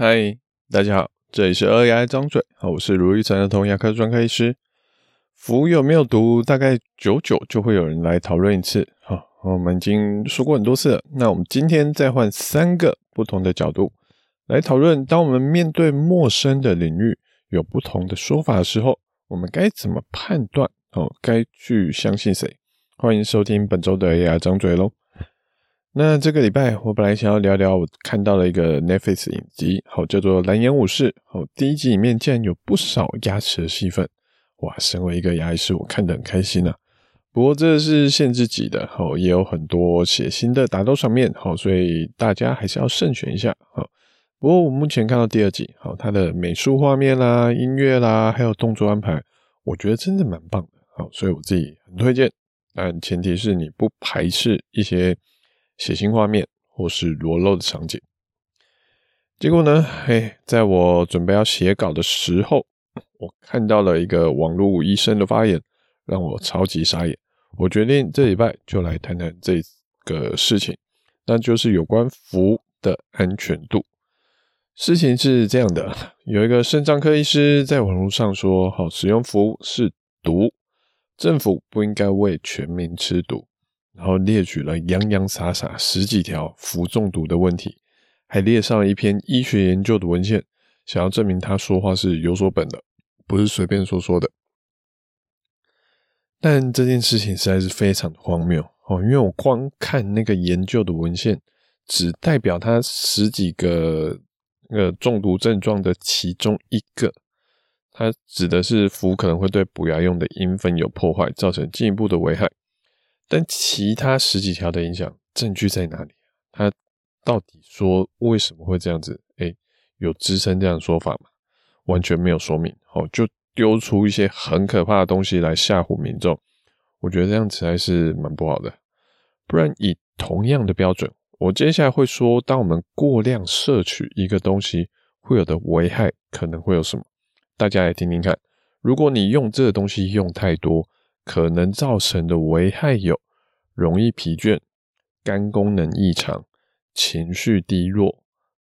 嗨，大家好，这里是儿牙张嘴，我是如意成儿童牙科专科医师。福有没有毒？大概久久就会有人来讨论一次。好，我们已经说过很多次了。那我们今天再换三个不同的角度来讨论：当我们面对陌生的领域，有不同的说法的时候，我们该怎么判断？哦，该去相信谁？欢迎收听本周的儿牙张嘴喽。那这个礼拜，我本来想要聊聊我看到了一个 Netflix 影集，好，叫做《蓝颜武士》。好，第一集里面竟然有不少牙齿的戏份，哇！身为一个牙医师，我看得很开心啊。不过这是限制级的，好，也有很多血腥的打斗场面，好，所以大家还是要慎选一下。好，不过我目前看到第二集，好，它的美术画面啦、音乐啦，还有动作安排，我觉得真的蛮棒的。好，所以我自己很推荐，但前提是你不排斥一些。血腥画面或是裸露的场景，结果呢？嘿，在我准备要写稿的时候，我看到了一个网络医生的发言，让我超级傻眼。我决定这礼拜就来谈谈这个事情，那就是有关氟的安全度。事情是这样的，有一个肾脏科医师在网络上说：“好，使用氟是毒，政府不应该为全民吃毒。”然后列举了洋洋洒洒十几条氟中毒的问题，还列上了一篇医学研究的文献，想要证明他说话是有所本的，不是随便说说的。但这件事情实在是非常的荒谬哦，因为我光看那个研究的文献，只代表他十几个那个中毒症状的其中一个，它指的是氟可能会对补牙用的银粉有破坏，造成进一步的危害。但其他十几条的影响证据在哪里？他到底说为什么会这样子？诶，有支撑这样的说法吗？完全没有说明，哦，就丢出一些很可怕的东西来吓唬民众。我觉得这样子还是蛮不好的。不然以同样的标准，我接下来会说，当我们过量摄取一个东西会有的危害可能会有什么？大家来听听看。如果你用这个东西用太多，可能造成的危害有：容易疲倦、肝功能异常、情绪低落、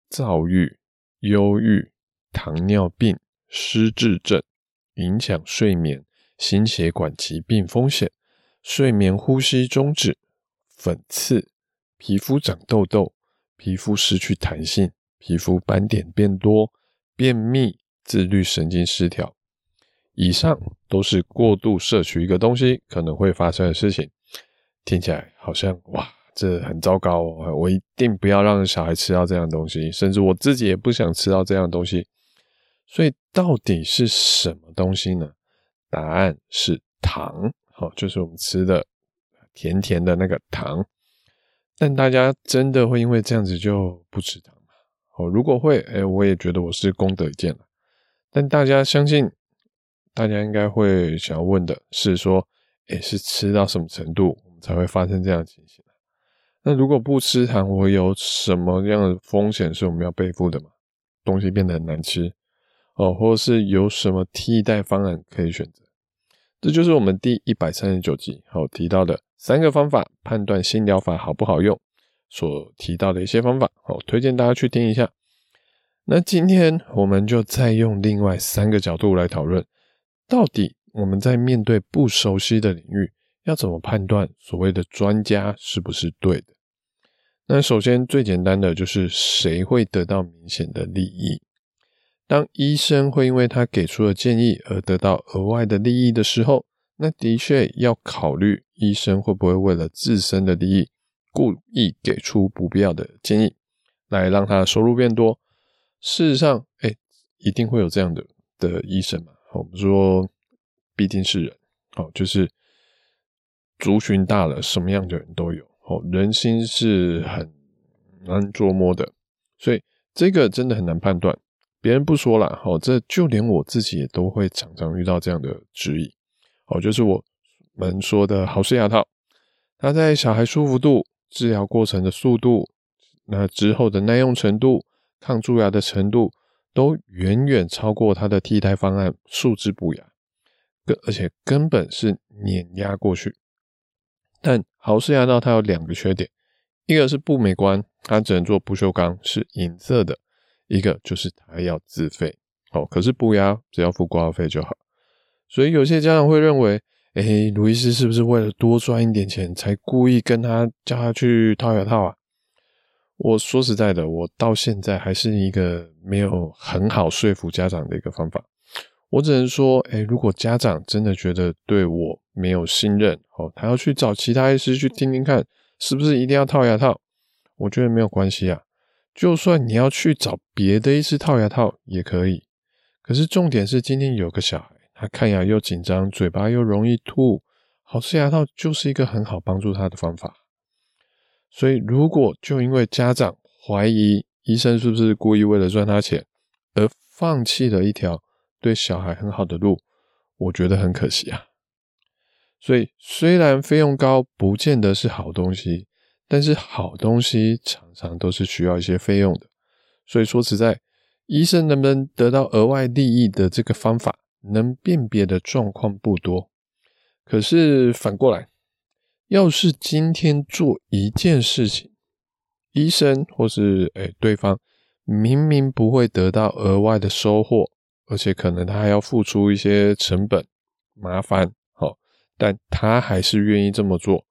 躁郁、忧郁、糖尿病、失智症、影响睡眠、心血管疾病风险、睡眠呼吸中止、粉刺、皮肤长痘痘、皮肤失去弹性、皮肤斑点变多、便秘、自律神经失调。以上都是过度摄取一个东西可能会发生的事情，听起来好像哇，这很糟糕哦！我一定不要让小孩吃到这样东西，甚至我自己也不想吃到这样东西。所以到底是什么东西呢？答案是糖，好，就是我们吃的甜甜的那个糖。但大家真的会因为这样子就不吃糖吗？哦，如果会，哎，我也觉得我是功德一件了。但大家相信？大家应该会想要问的是说，诶，是吃到什么程度，我们才会发生这样的情形？那如果不吃糖，我有什么样的风险是我们要背负的吗？东西变得很难吃哦，或者是有什么替代方案可以选择？这就是我们第一百三十九集好提到的三个方法判断新疗法好不好用，所提到的一些方法，好，推荐大家去听一下。那今天我们就再用另外三个角度来讨论。到底我们在面对不熟悉的领域，要怎么判断所谓的专家是不是对的？那首先最简单的就是谁会得到明显的利益？当医生会因为他给出的建议而得到额外的利益的时候，那的确要考虑医生会不会为了自身的利益，故意给出不必要的建议，来让他收入变多。事实上，哎，一定会有这样的的医生嘛。我们说，毕竟是人，哦，就是族群大了，什么样的人都有，哦，人心是很难捉摸的，所以这个真的很难判断。别人不说了，哦，这就连我自己也都会常常遇到这样的质疑，哦，就是我们说的豪氏牙套，它在小孩舒服度、治疗过程的速度、那之后的耐用程度、抗蛀牙的程度。都远远超过它的替代方案树脂补牙，而且根本是碾压过去。但豪氏牙套它有两个缺点，一个是不美观，它只能做不锈钢，是银色的；一个就是他要自费，哦，可是补牙只要付挂号费就好。所以有些家长会认为，哎，卢医师是不是为了多赚一点钱，才故意跟他叫他去套牙套啊？我说实在的，我到现在还是一个没有很好说服家长的一个方法。我只能说，哎，如果家长真的觉得对我没有信任，哦，他要去找其他医师去听听看，是不是一定要套牙套？我觉得没有关系啊。就算你要去找别的医师套牙套也可以。可是重点是，今天有个小孩。他看牙又紧张，嘴巴又容易吐，好吃牙套就是一个很好帮助他的方法。所以，如果就因为家长怀疑医生是不是故意为了赚他钱，而放弃了一条对小孩很好的路，我觉得很可惜啊。所以，虽然费用高不见得是好东西，但是好东西常常都是需要一些费用的。所以说实在，医生能不能得到额外利益的这个方法，能辨别的状况不多，可是反过来，要是今天做一件事情，医生或是诶、对方明明不会得到额外的收获，而且可能他还要付出一些成本麻烦，好，但他还是愿意这么做，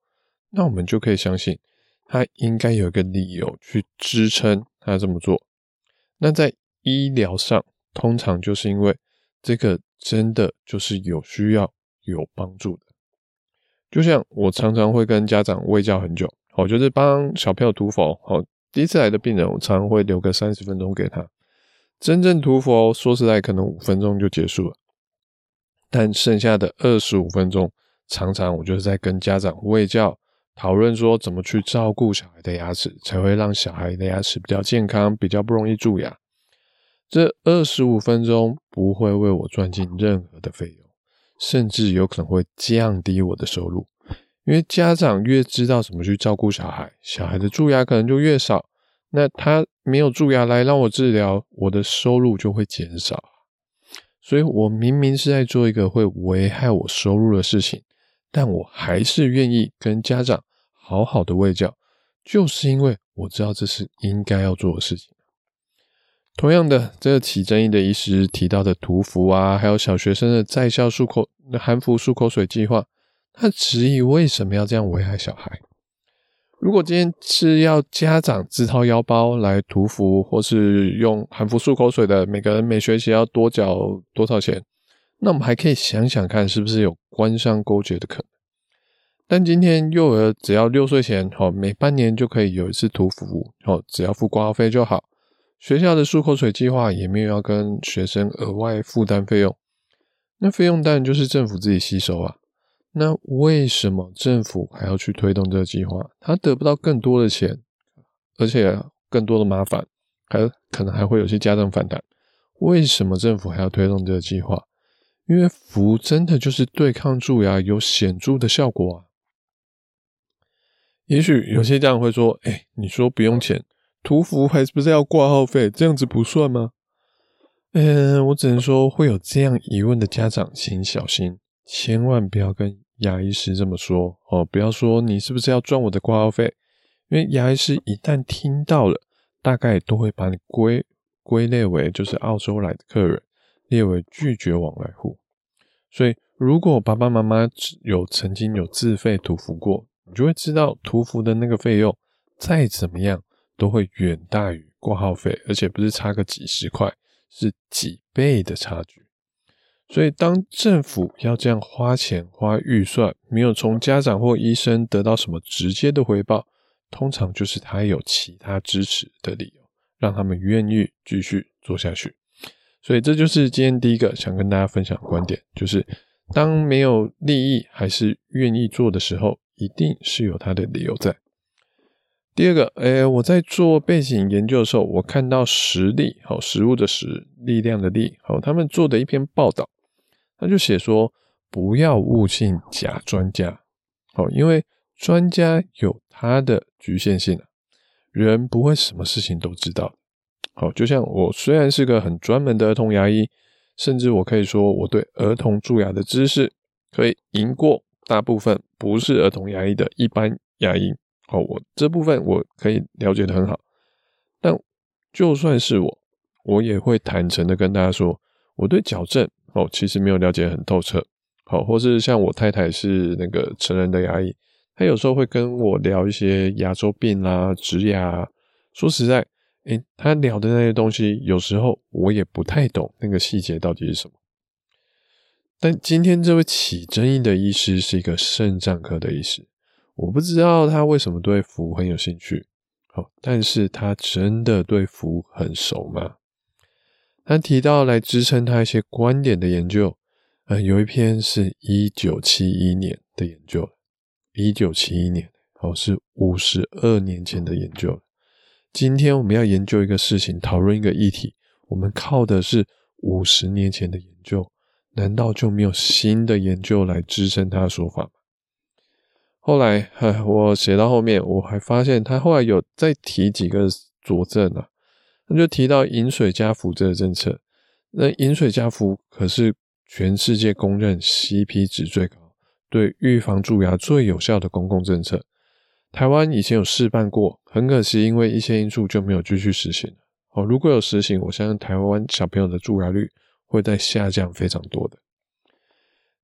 那我们就可以相信他应该有一个理由去支撑他这么做。那在医疗上，通常就是因为这个。真的就是有需要、有帮助的，就像我常常会跟家长喂教很久，好，就是帮小朋友涂氟，好，第一次来的病人，我常常会留个三十分钟给他。真正涂氟，说实在，可能五分钟就结束了，但剩下的二十五分钟，常常我就是在跟家长喂教，讨论说怎么去照顾小孩的牙齿，才会让小孩的牙齿比较健康，比较不容易蛀牙。这二十五分钟不会为我赚进任何的费用，甚至有可能会降低我的收入。因为家长越知道怎么去照顾小孩，小孩的蛀牙可能就越少。那他没有蛀牙来让我治疗，我的收入就会减少。所以我明明是在做一个会危害我收入的事情，但我还是愿意跟家长好好的喂教，就是因为我知道这是应该要做的事情。同样的，这个起争议的医师提到的涂氟啊，还有小学生的在校漱口含氟漱口水计划，他质疑为什么要这样危害小孩？如果今天是要家长自掏腰包来涂氟，或是用含氟漱口水的，每个人每学期要多缴多少钱？那我们还可以想想看，是不是有官商勾结的可能？但今天幼儿只要六岁前，哦，每半年就可以有一次涂氟，哦，只要付挂号费就好。学校的漱口水计划也没有要跟学生额外负担费用，那费用当然就是政府自己吸收啊。那为什么政府还要去推动这个计划？他得不到更多的钱，而且更多的麻烦，还可能还会有些家长反弹。为什么政府还要推动这个计划？因为氟真的就是对抗蛀牙有显著的效果啊。也许有些家长会说：“哎，你说不用钱。”涂氟还是不是要挂号费？这样子不算吗？嗯，我只能说会有这样疑问的家长，请小心，千万不要跟牙医师这么说哦。不要说你是不是要赚我的挂号费，因为牙医师一旦听到了，大概都会把你归归类为就是澳洲来的客人，列为拒绝往来户。所以，如果爸爸妈妈有曾经有自费涂氟过，你就会知道涂氟的那个费用再怎么样。都会远大于挂号费，而且不是差个几十块，是几倍的差距。所以，当政府要这样花钱花预算，没有从家长或医生得到什么直接的回报，通常就是他有其他支持的理由，让他们愿意继续做下去。所以，这就是今天第一个想跟大家分享的观点，就是当没有利益还是愿意做的时候，一定是有他的理由在。第二个，诶，我在做背景研究的时候，我看到实力，好，食物的食，力量的力，好，他们做的一篇报道，他就写说，不要误信假专家，好，因为专家有他的局限性，人不会什么事情都知道，好，就像我虽然是个很专门的儿童牙医，甚至我可以说我对儿童蛀牙的知识可以赢过大部分不是儿童牙医的一般牙医。哦，我这部分我可以了解的很好，但就算是我，我也会坦诚的跟大家说，我对矫正哦其实没有了解很透彻。好，或是像我太太是那个成人的牙医，她有时候会跟我聊一些牙周病啊、植牙。说实在，诶，她聊的那些东西，有时候我也不太懂那个细节到底是什么。但今天这位起争议的医师是一个肾脏科的医师，我不知道他为什么对服务很有兴趣。好，但是他真的对服务很熟吗？他提到来支撑他一些观点的研究。呃，有一篇是一九七一年的研究，一九七一年，哦，是五十二年前的研究。今天我们要研究一个事情，讨论一个议题，我们靠的是五十年前的研究，难道就没有新的研究来支撑他的说法吗？后来，呃，我写到后面，我还发现他后来有再提几个佐证啊，他就提到饮水加氟这个政策，那饮水加氟可是。全世界公认 CP 值最高、对预防蛀牙最有效的公共政策，台湾以前有试办过，很可惜因为一些因素就没有继续实行。哦，如果有实行，我相信台湾小朋友的蛀牙率会在下降非常多的。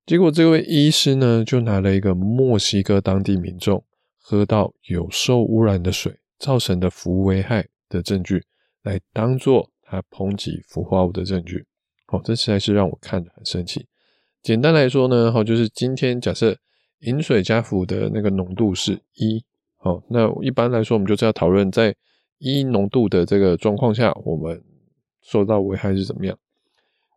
结果这位医师呢，就拿了一个墨西哥当地民众喝到有受污染的水造成的氟危害的证据，来当做他抨击氟化物的证据。哦，这实在是让我看得很生气。简单来说呢，好，就是今天假设饮水加氟的那个浓度是一，好，那一般来说我们就是要讨论在一浓度的这个状况下，我们受到危害是怎么样。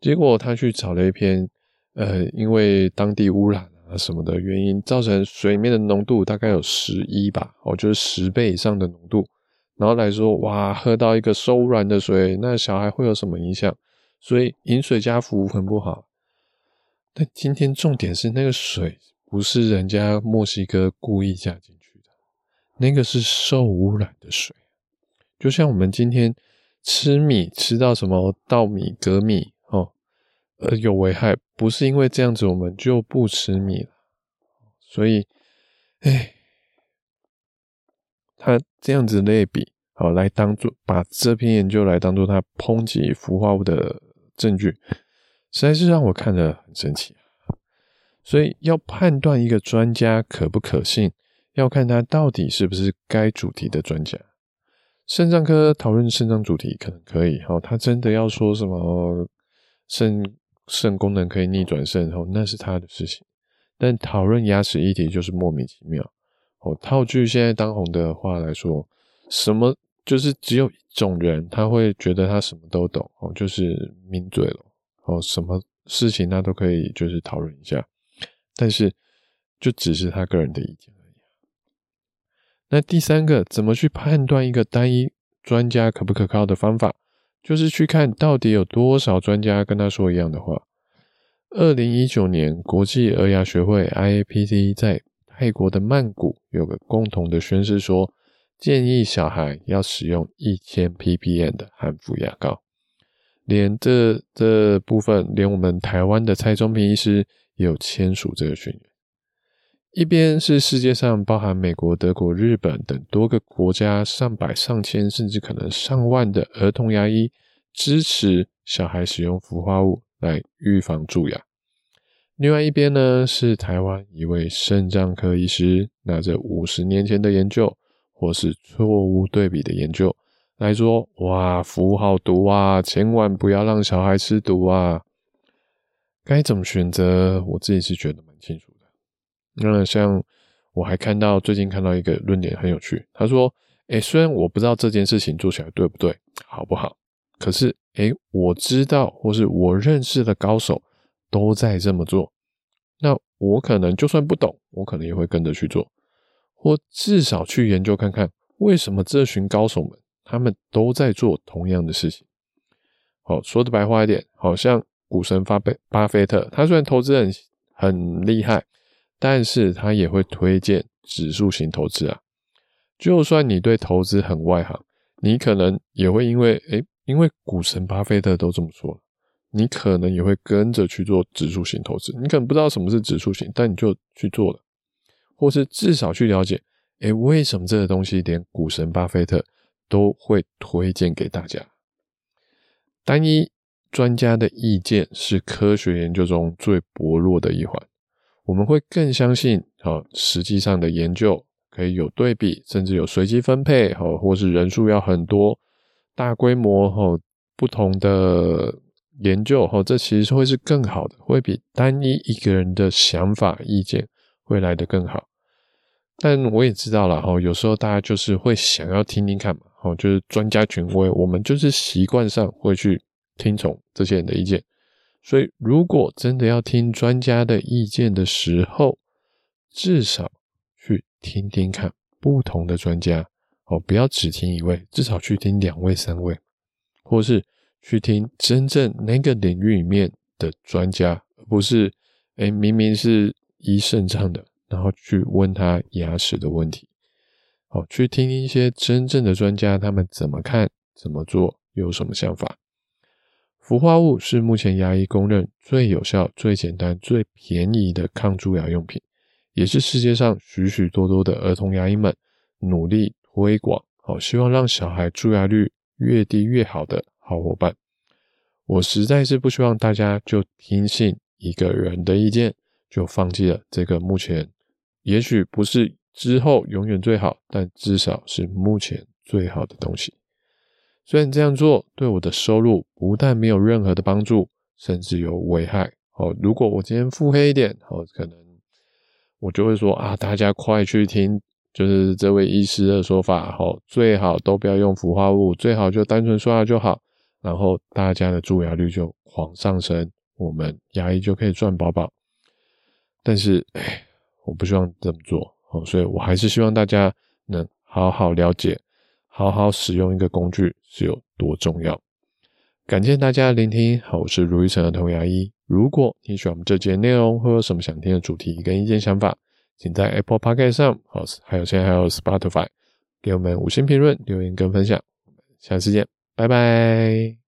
结果他去找了一篇，呃，因为当地污染啊什么的原因，造成水面的浓度大概有十一吧，哦，就是十倍以上的浓度，然后来说，哇，喝到一个受污染的水，那小孩会有什么影响？所以饮水加氟很不好，但今天重点是那个水不是人家墨西哥故意加进去的，那个是受污染的水。就像我们今天吃米吃到什么稻米、鎘米，呃有危害，不是因为这样子我们就不吃米了。所以，哎，他这样子类比，好来当做把这篇研究来当做他抨击氟化物的。证据实在是让我看得很生气，所以要判断一个专家可不可信，要看他到底是不是该主题的专家。肾脏科讨论肾脏主题可能可以，哦，他真的要说什么肾肾功能可以逆转肾，哦，那是他的事情。但讨论牙齿议题就是莫名其妙，哦，套句现在当红的话来说，什么？就是只有一种人，他会觉得他什么都懂哦，就是名嘴了哦，什么事情他都可以就是讨论一下，但是就只是他个人的意见而已。那第三个，怎么去判断一个单一专家可不可靠的方法，就是去看到底有多少专家跟他说一样的话。二零一九年，国际儿牙学会 IAPT 在泰国的曼谷有个共同的宣誓说。建议小孩要使用一千 ppm 的含氟牙膏，连这这部分，连我们台湾的蔡宗平医师也有签署这个宣言。一边是世界上包含美国、德国、日本等多个国家上百、上千，甚至可能上万的儿童牙医支持小孩使用氟化物来预防蛀牙。另外一边呢，是台湾一位肾脏科医师拿着五十年前的研究。或是错误对比的研究来说，哇，氟好毒啊，千万不要让小孩吃毒啊。该怎么选择？我自己是觉得蛮清楚。那像我还看到最近看到一个论点很有趣，他说：“诶、欸，虽然我不知道这件事情做起来对不对，好不好，可是诶、欸，我知道或是我认识的高手都在这么做，那我可能就算不懂，我可能也会跟着去做。”或至少去研究看看，为什么这群高手们他们都在做同样的事情。好，说的白话一点，好像股神巴菲巴菲特，他虽然投资很很厉害，但是他也会推荐指数型投资啊。就算你对投资很外行，你可能也会因为诶，因为股神巴菲特都这么说了，你可能也会跟着去做指数型投资。你可能不知道什么是指数型，但你就去做了。或是至少去了解，诶，为什么这个东西连股神巴菲特都会推荐给大家？单一专家的意见是科学研究中最薄弱的一环。我们会更相信，好，实际上的研究可以有对比，甚至有随机分配，好，或是人数要很多、大规模，哈，不同的研究，哈，这其实会是更好的，会比单一一个人的想法、意见会来得更好。但我也知道了，哈，有时候大家就是会想要听听看嘛，哦，就是专家权威，我们就是习惯上会去听从这些人的意见。所以，如果真的要听专家的意见的时候，至少去听听看不同的专家哦，不要只听一位，至少去听两位、三位，或是去听真正那个领域里面的专家，而不是哎，明明是医肾脏的，然后去问他牙齿的问题。好，去听一些真正的专家，他们怎么看、怎么做，有什么想法。氟化物是目前牙医公认最有效、最简单、最便宜的抗蛀牙用品，也是世界上许许多多的儿童牙医们努力推广，好，希望让小孩蛀牙率越低越好的好伙伴。我实在是不希望大家就听信一个人的意见，就放弃了这个目前也许不是之后永远最好，但至少是目前最好的东西。虽然这样做对我的收入不但没有任何的帮助，甚至有危害。哦，如果我今天腹黑一点，哦，可能我就会说啊，大家快去听，就是这位医师的说法，哦，最好都不要用氟化物，最好就单纯刷牙就好，然后大家的蛀牙率就狂上升，我们牙医就可以赚饱饱。但是，哎，我不希望这么做，哦，所以我还是希望大家能好好了解。好好使用一个工具是有多重要。感谢大家的聆听，好，我是卢玉成的童牙医。如果你喜欢我们这节内容，或有什么想听的主题跟意见想法，请在 Apple p o c k e t 上，好，还有现在还有 Spotify，给我们五星评论、留言跟分享。下次见，拜拜。